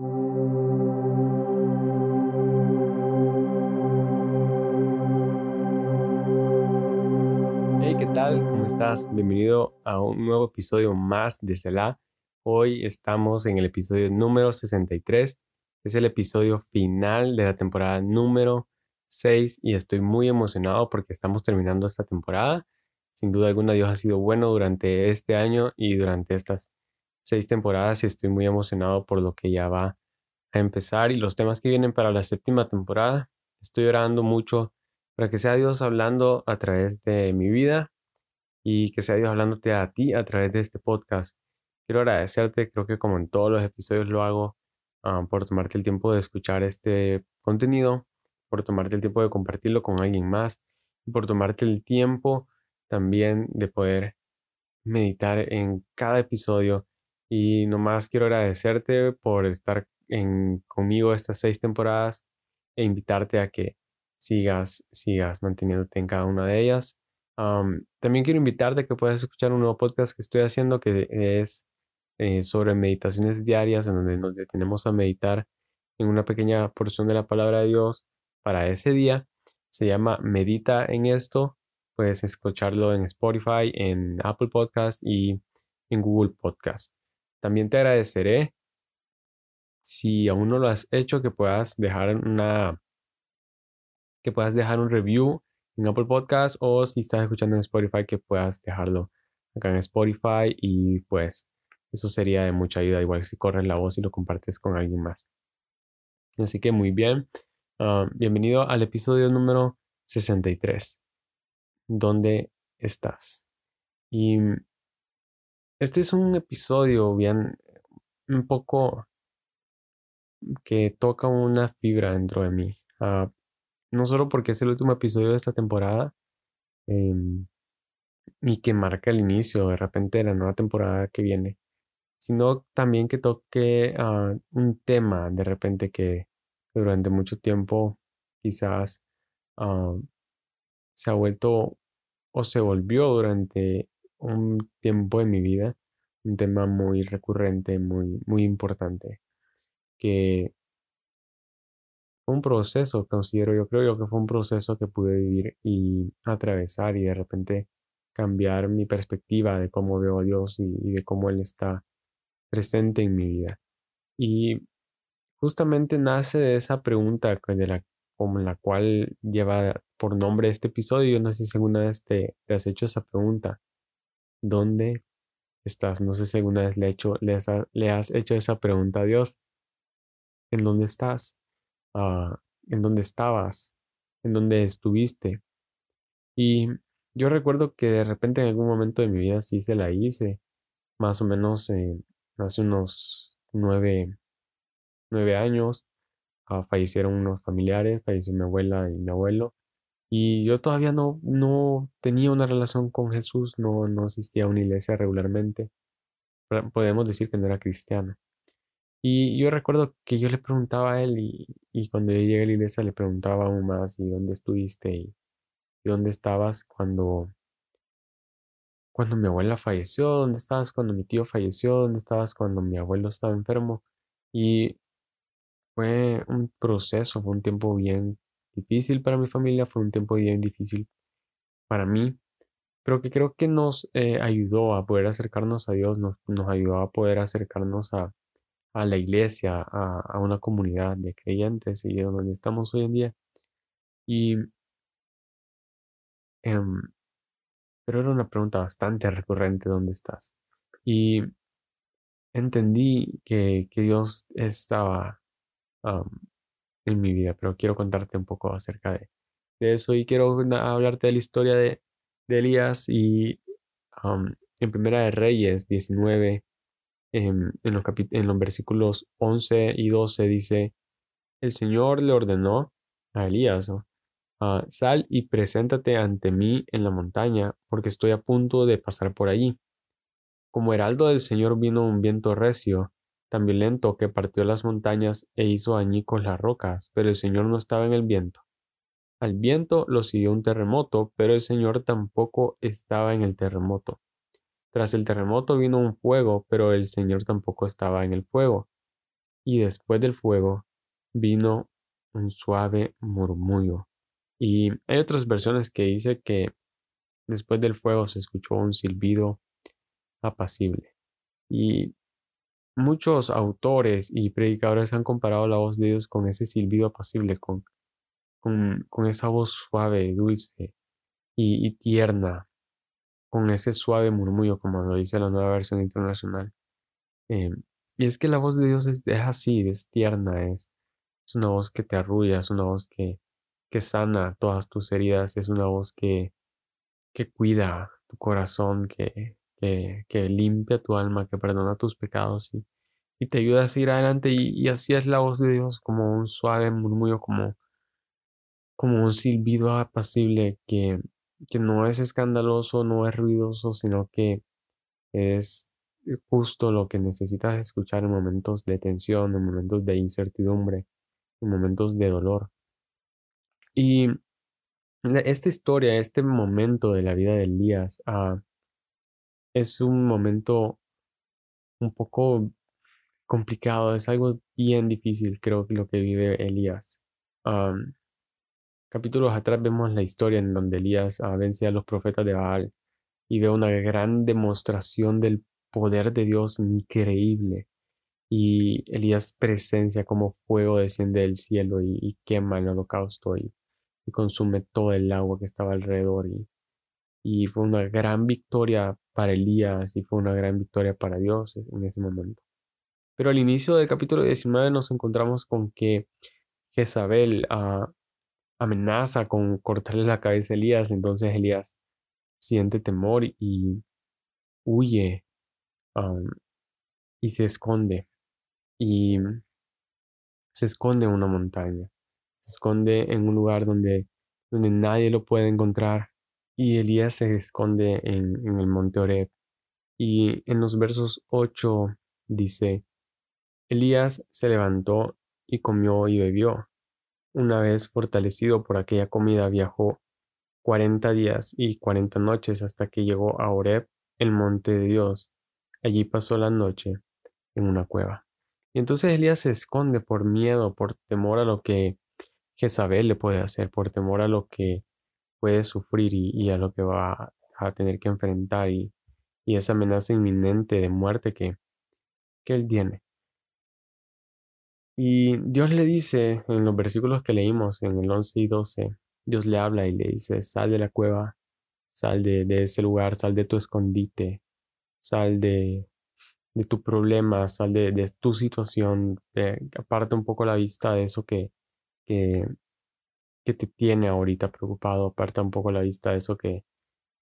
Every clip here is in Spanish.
Hey, ¿qué tal? ¿Cómo estás? Bienvenido a un nuevo episodio más de Selah. Hoy estamos en el episodio número 63. Es el episodio final de la temporada número 6 y estoy muy emocionado porque estamos terminando esta temporada. Sin duda alguna Dios ha sido bueno durante este año y durante estas seis temporadas y estoy muy emocionado por lo que ya va a empezar y los temas que vienen para la séptima temporada. Estoy orando mucho para que sea Dios hablando a través de mi vida y que sea Dios hablándote a ti a través de este podcast. Quiero agradecerte, creo que como en todos los episodios lo hago, ah, por tomarte el tiempo de escuchar este contenido, por tomarte el tiempo de compartirlo con alguien más y por tomarte el tiempo también de poder meditar en cada episodio. Y nomás quiero agradecerte por estar en, conmigo estas seis temporadas e invitarte a que sigas, sigas manteniéndote en cada una de ellas. también quiero invitarte a que puedas escuchar un nuevo podcast que estoy haciendo que es eh, sobre meditaciones diarias en donde nos detenemos a meditar en una pequeña porción de la palabra de Dios para ese día. Se llama Medita en esto Puedes escucharlo en Spotify, en Apple Podcast y en Google Podcast. También te agradeceré si aún no lo has hecho que puedas dejar una que puedas dejar un review en Apple Podcast o si estás escuchando en Spotify que puedas dejarlo acá en Spotify y pues eso sería de mucha ayuda igual si corres la voz y lo compartes con alguien más. Así que muy bien. Ah, bienvenido al episodio número 63 dónde estás. Y este es un episodio bien, un poco que toca una fibra dentro de mí. Ah, no solo porque es el último episodio de esta temporada em, y que marca el inicio de repente de la nueva temporada que viene, sino también que toque ah, un tema de repente que durante mucho tiempo quizás ah, se ha vuelto o se volvió durante un tiempo en mi vida un tema muy recurrente, muy, muy importante, que fue un proceso, considero yo, creo yo que fue un proceso que pude vivir y atravesar y de repente cambiar mi perspectiva de cómo veo a Dios y, de cómo Él está presente en mi vida. Y justamente nace de esa pregunta de la la cual lleva por nombre este episodio. No sé si alguna vez te, has hecho esa pregunta. ¿Dónde estás? No sé si alguna vez le, hecho, le, has, hecho esa pregunta a Dios. ¿En dónde estás? Ah, ¿En dónde estabas? ¿En dónde estuviste? Y yo recuerdo que de repente en algún momento de mi vida sí se la hice, más o menos hace unos nueve, nueve años. Ah, fallecieron unos familiares, falleció mi abuela y mi abuelo. Y yo todavía no, no tenía una relación con Jesús, no, no asistía a una iglesia regularmente. Podemos decir que no era cristiano. Y yo recuerdo que yo le preguntaba a él y, y cuando yo llegué a la iglesia le preguntaba aún más, ¿y dónde estuviste? ¿Y, dónde estabas cuando, cuando mi abuela falleció? ¿Dónde estabas cuando mi tío falleció? ¿Dónde estabas cuando mi abuelo estaba enfermo? Y fue un proceso, fue un tiempo bien difícil para mi familia, fue un tiempo bien difícil para mí, pero que creo que nos eh, ayudó a poder acercarnos a Dios, nos, ayudó a poder acercarnos a, la iglesia, a, una comunidad de creyentes y donde estamos hoy en día. Y, em, pero era una pregunta bastante recurrente, ¿dónde estás? Y entendí que, que Dios estaba en mi vida, pero quiero contarte un poco acerca de, eso y quiero hablarte de la historia de, Elías y en Primera de Reyes 19, en, los en los versículos 11 y 12 dice, el Señor le ordenó a Elías, ah, sal y preséntate ante mí en la montaña, porque estoy a punto de pasar por allí. Como heraldo del Señor vino un viento recio, tan violento que partió las montañas e hizo añicos las rocas, pero el Señor no estaba en el viento. Al viento lo siguió un terremoto, pero el Señor tampoco estaba en el terremoto. Tras el terremoto vino un fuego, pero el Señor tampoco estaba en el fuego. y después del fuego vino un suave murmullo. Y hay otras versiones que dice que después del fuego se escuchó un silbido apacible. Y muchos autores y predicadores han comparado la voz de Dios con ese silbido apacible, con, con, esa voz suave, dulce y, tierna, con ese suave murmullo, como lo dice la nueva versión internacional. Em, y es que la voz de Dios es, así, es tierna, es, es una voz que te arrulla, es una voz que, que sana todas tus heridas, es una voz que, que cuida tu corazón, que, que, limpia tu alma, que perdona tus pecados y, te ayuda a seguir adelante. Y, así es la voz de Dios, como un suave murmullo, como, un silbido apacible que, no es escandaloso, no es ruidoso, sino que es justo lo que necesitas escuchar en momentos de tensión, en momentos de incertidumbre, en momentos de dolor. Y esta historia, este momento de la vida de Elías, ah, es un momento un poco complicado, es algo bien difícil, creo lo que vive Elías. capítulos atrás vemos la historia en donde Elías ah, vence a los profetas de Baal y ve una gran demostración del poder de Dios increíble. Y Elías presencia como fuego desciende del cielo y, quema el holocausto y, y, consume todo el agua que estaba alrededor. Y, y fue una gran victoria para Elías y fue una gran victoria para Dios en ese momento. Pero al inicio del capítulo 19 nos encontramos con que Jezabel ah, amenaza con cortarle la cabeza a Elías, entonces Elías siente temor y huye y se esconde y se esconde en una montaña, se esconde en un lugar donde, donde nadie lo puede encontrar y Elías se esconde en, el monte Oreb. Y en los versos 8 dice, Elías se levantó y comió y bebió. Una vez fortalecido por aquella comida, viajó cuarenta días y cuarenta noches hasta que llegó a Oreb, el monte de Dios. Allí pasó la noche en una cueva. Y entonces Elías se esconde por miedo, por temor a lo que Jezabel le puede hacer, por temor a lo que puede sufrir y, a lo que va a tener que enfrentar y, esa amenaza inminente de muerte que, que él tiene. Y Dios le dice en los versículos que leímos, en el 11 y 12, Dios le habla y le dice, sal de la cueva, sal de, ese lugar, sal de tu escondite, sal de, de tu problema, sal de, tu situación, aparte un poco la vista de eso que, que, que te tiene ahorita preocupado, aparta un poco la vista de eso que,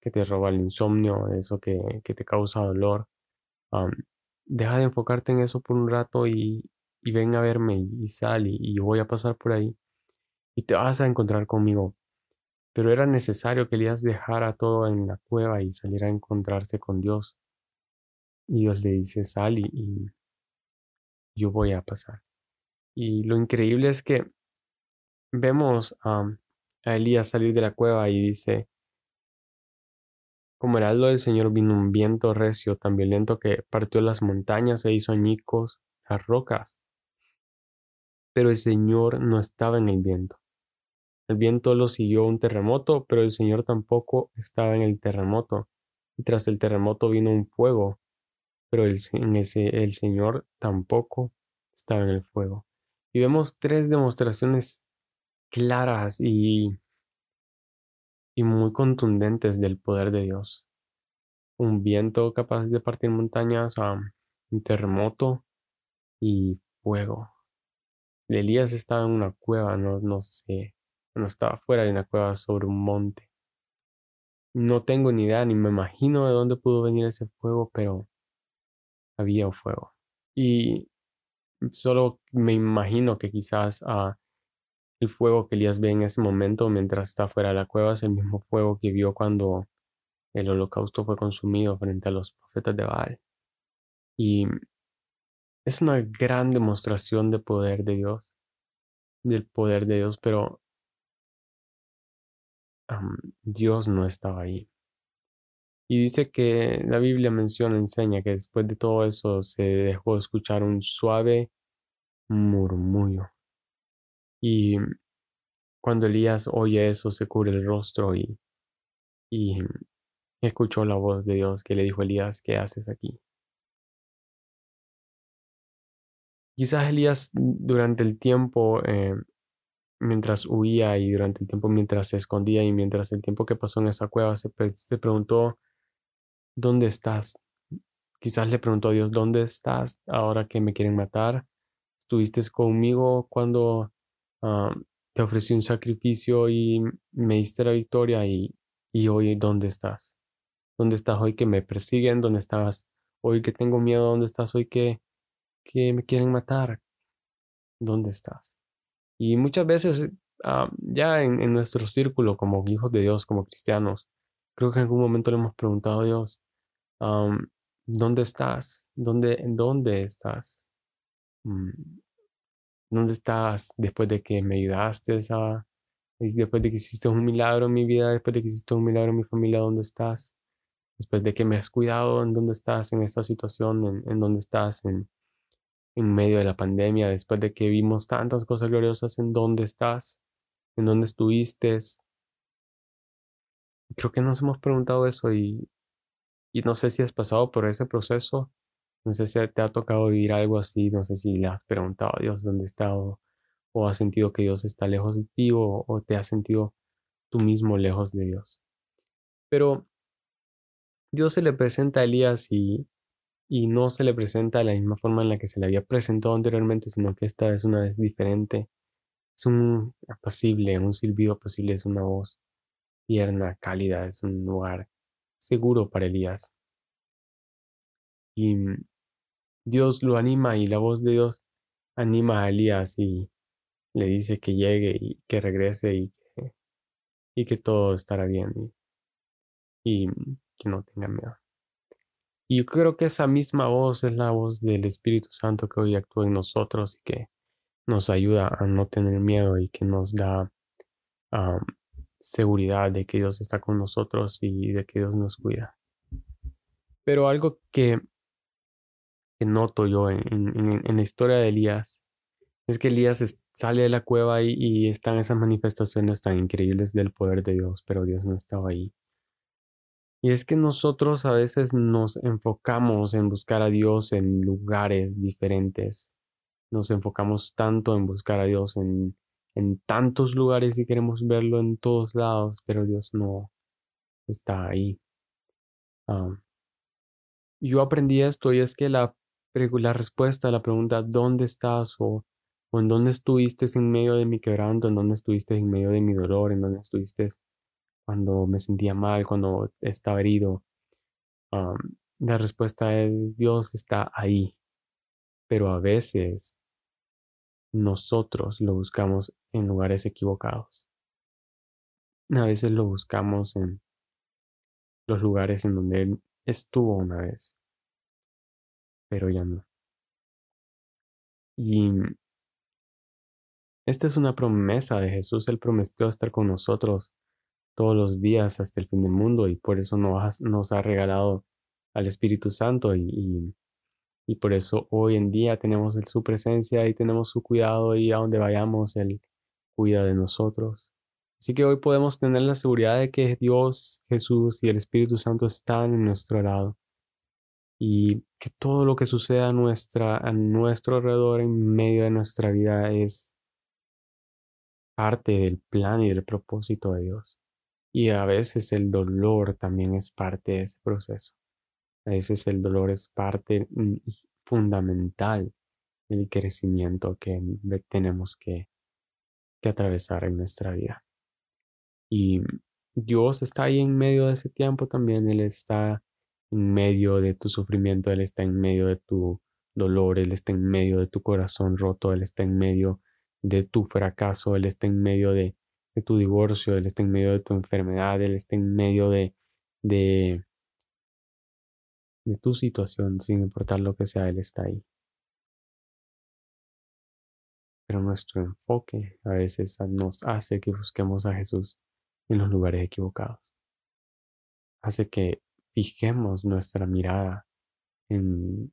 que te roba el insomnio, eso que, que te causa dolor. deja de enfocarte en eso por un rato y, y ven a verme y, sal y, y, voy a pasar por ahí y te vas a encontrar conmigo. Pero era necesario que Elías dejara todo en la cueva y saliera a encontrarse con Dios. Y Dios le dice, sal y, y yo voy a pasar. Y lo increíble es que vemos a Elías salir de la cueva y dice, como heraldo del Señor vino un viento recio tan violento que partió las montañas e hizo añicos las rocas. Pero el Señor no estaba en el viento. El viento lo siguió un terremoto, pero el Señor tampoco estaba en el terremoto. Y tras el terremoto vino un fuego, pero el, el Señor tampoco estaba en el fuego. Y vemos tres demostraciones claras y, y muy contundentes del poder de Dios. Un viento capaz de partir montañas, un terremoto y fuego. Elías estaba en una cueva, no, no sé, no estaba fuera de una cueva sobre un monte. No tengo ni idea, ni me imagino de dónde pudo venir ese fuego, pero había fuego. Y solo me imagino que quizás ah, el fuego que Elías ve en ese momento mientras está fuera de la cueva es el mismo fuego que vio cuando el holocausto fue consumido frente a los profetas de Baal. Y es una gran demostración de poder de Dios, del poder de Dios, pero Dios no estaba ahí. Y dice que la Biblia menciona, enseña que después de todo eso se dejó escuchar un suave murmullo. Y cuando Elías oye eso, se cubre el rostro y, y escuchó la voz de Dios que le dijo a Elías, ¿qué haces aquí? Quizás Elías durante el tiempo, eh, mientras huía y durante el tiempo mientras se escondía y mientras el tiempo que pasó en esa cueva, se, se preguntó, ¿dónde estás? Quizás le preguntó a Dios, ¿dónde estás ahora que me quieren matar? ¿Estuviste conmigo cuando ah, te ofrecí un sacrificio y me diste la victoria? Y, y hoy, ¿dónde estás? ¿Dónde estás hoy que me persiguen? ¿Dónde estás hoy que tengo miedo? ¿Dónde estás hoy que, que me quieren matar? ¿Dónde estás? Y muchas veces, ah, ya en, en, nuestro círculo como hijos de Dios, como cristianos, creo que en algún momento le hemos preguntado a Dios, ¿dónde estás? ¿Dónde, ¿En dónde estás? Mm, ¿Dónde estás después de que me ayudaste a, después de que hiciste un milagro en mi vida, después de que hiciste un milagro en mi familia, ¿dónde estás? Después de que me has cuidado, ¿en dónde estás en esta situación? ¿En, en dónde estás en, en medio de la pandemia? Después de que vimos tantas cosas gloriosas, ¿en dónde estás? ¿En dónde estuviste? Creo que nos hemos preguntado eso y, y no sé si has pasado por ese proceso, no sé si te ha tocado vivir algo así, no sé si le has preguntado a Dios dónde está o, has sentido que Dios está lejos de ti o, te has sentido tú mismo lejos de Dios. Pero Dios se le presenta a Elías y, y no se le presenta de la misma forma en la que se le había presentado anteriormente, sino que esta es una vez diferente. Es un apacible, un silbido apacible, es una voz tierna, cálida, es un lugar seguro para Elías. Y Dios lo anima y la voz de Dios anima a Elías y le dice que llegue y que regrese y que, todo estará bien y que no tenga miedo. Y yo creo que esa misma voz es la voz del Espíritu Santo que hoy actúa en nosotros y que nos ayuda a no tener miedo y que nos da seguridad de que Dios está con nosotros y de que Dios nos cuida. Pero algo que, noto yo en, la historia de Elías es que Elías sale de la cueva y, y están esas manifestaciones tan increíbles del poder de Dios, pero Dios no estaba ahí. Y es que nosotros a veces nos enfocamos en buscar a Dios en lugares diferentes. Nos enfocamos tanto en buscar a Dios en, en tantos lugares y queremos verlo en todos lados, pero Dios no está ahí. yo aprendí esto y es que la, la respuesta a la pregunta ¿dónde estás? o, o en dónde estuviste en medio de mi quebranto, en dónde estuviste en medio de mi dolor, en dónde estuviste cuando me sentía mal, cuando estaba herido. la respuesta es Dios está ahí, pero a veces nosotros lo buscamos en lugares equivocados. A veces lo buscamos en los lugares en donde Él estuvo una vez, pero ya no. Y esta es una promesa de Jesús. Él prometió estar con nosotros todos los días hasta el fin del mundo y por eso nos, nos ha regalado al Espíritu Santo y, y, por eso hoy en día tenemos su presencia y tenemos su cuidado y a donde vayamos Él cuida de nosotros. Así que hoy podemos tener la seguridad de que Dios, Jesús y el Espíritu Santo están en nuestro lado y que todo lo que suceda a, nuestra, a nuestro alrededor en medio de nuestra vida es parte del plan y del propósito de Dios. Y a veces el dolor también es parte de ese proceso. A veces el dolor es parte mm, fundamental del crecimiento que tenemos que, que atravesar en nuestra vida. Y Dios está ahí en medio de ese tiempo también. Él está en medio de tu sufrimiento, Él está en medio de tu dolor, Él está en medio de tu corazón roto, Él está en medio de tu fracaso, Él está en medio de tu divorcio, Él está en medio de tu enfermedad, Él está en medio de, de, de tu situación, sin importar lo que sea, Él está ahí. Pero nuestro enfoque a veces nos hace que busquemos a Jesús en los lugares equivocados. Hace que fijemos nuestra mirada en,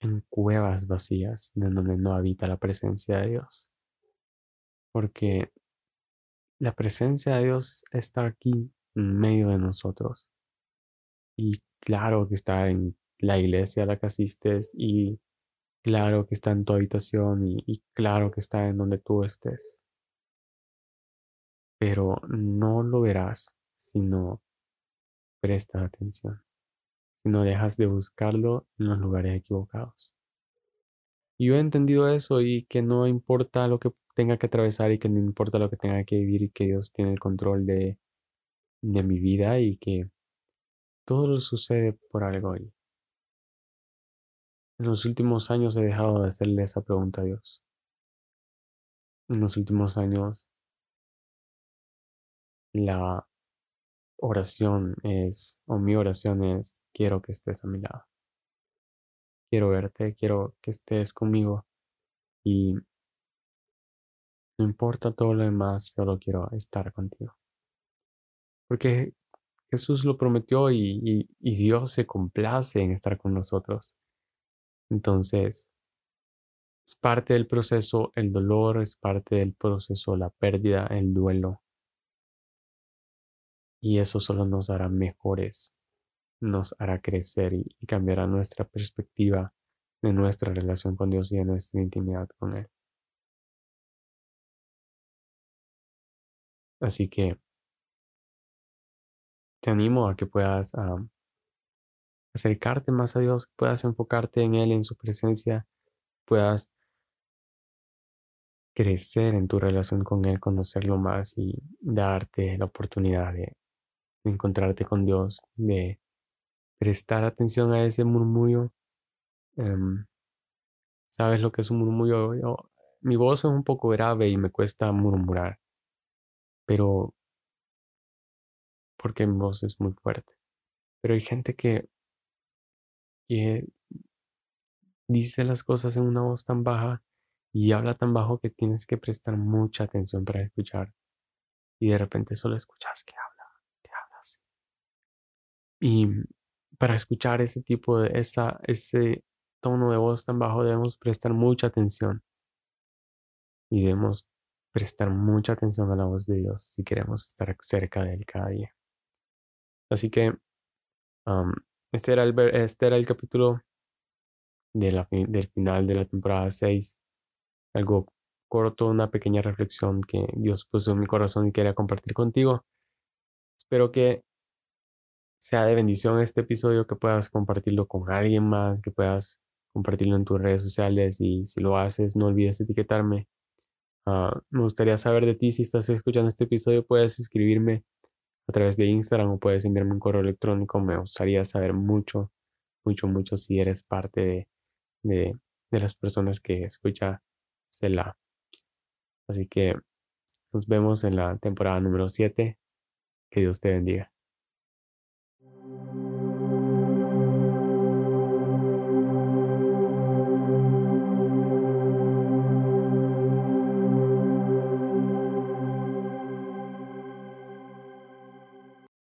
en cuevas vacías en donde no habita la presencia de Dios. Porque la presencia de Dios está aquí en medio de nosotros. Y claro que está en la iglesia a la que asistes y claro que está en tu habitación y, claro que está en donde tú estés. Pero no lo verás si no prestas atención si no dejas de buscarlo en los lugares equivocados. Y yo he entendido eso y que no importa lo que tenga que atravesar y que no importa lo que tenga que vivir y que Dios tiene el control de, de mi vida y que todo lo sucede por algo. Y en los últimos años he dejado de hacerle esa pregunta a Dios. En los últimos años la oración es, o mi oración es, quiero que estés a mi lado. Quiero verte, quiero que estés conmigo y no importa todo lo demás, solo quiero estar contigo. Porque Jesús lo prometió y, y Dios se complace en estar con nosotros. Entonces, es parte del proceso el dolor, es parte del proceso la pérdida, el duelo, y eso solo nos hará mejores, nos hará crecer y, cambiará nuestra perspectiva de nuestra relación con Dios y de nuestra intimidad con Él. Así que te animo a que puedas acercarte más a Dios, puedas enfocarte en Él, en su presencia, puedas crecer en tu relación con Él, conocerlo más y darte la oportunidad de encontrarte con Dios, de prestar atención a ese murmullo. Em, ¿Sabes lo que es un murmullo? mi voz es un poco grave y me cuesta murmurar, pero porque mi voz es muy fuerte. Pero hay gente que, que dice las cosas en una voz tan baja y habla tan bajo que tienes que prestar mucha atención para escuchar. Y de repente solo escuchas que habla y para escuchar ese tipo de, esa, ese tono de voz tan bajo debemos prestar mucha atención. Y debemos prestar mucha atención a la voz de Dios si queremos estar cerca de Él cada día. Así que este, era el, este era el capítulo de la, del final de la temporada 6. Algo corto, una pequeña reflexión que Dios puso en mi corazón y quería compartir contigo. Espero que sea de bendición este episodio, que puedas compartirlo con alguien más, que puedas compartirlo en tus redes sociales y si lo haces no olvides etiquetarme. Ah, me gustaría saber de ti si estás escuchando este episodio, puedes escribirme a través de Instagram o puedes enviarme un correo electrónico. Me gustaría saber mucho, mucho, mucho si eres parte de, de, las personas que escucha Cela. Así que nos vemos en la temporada número 7. Que Dios te bendiga.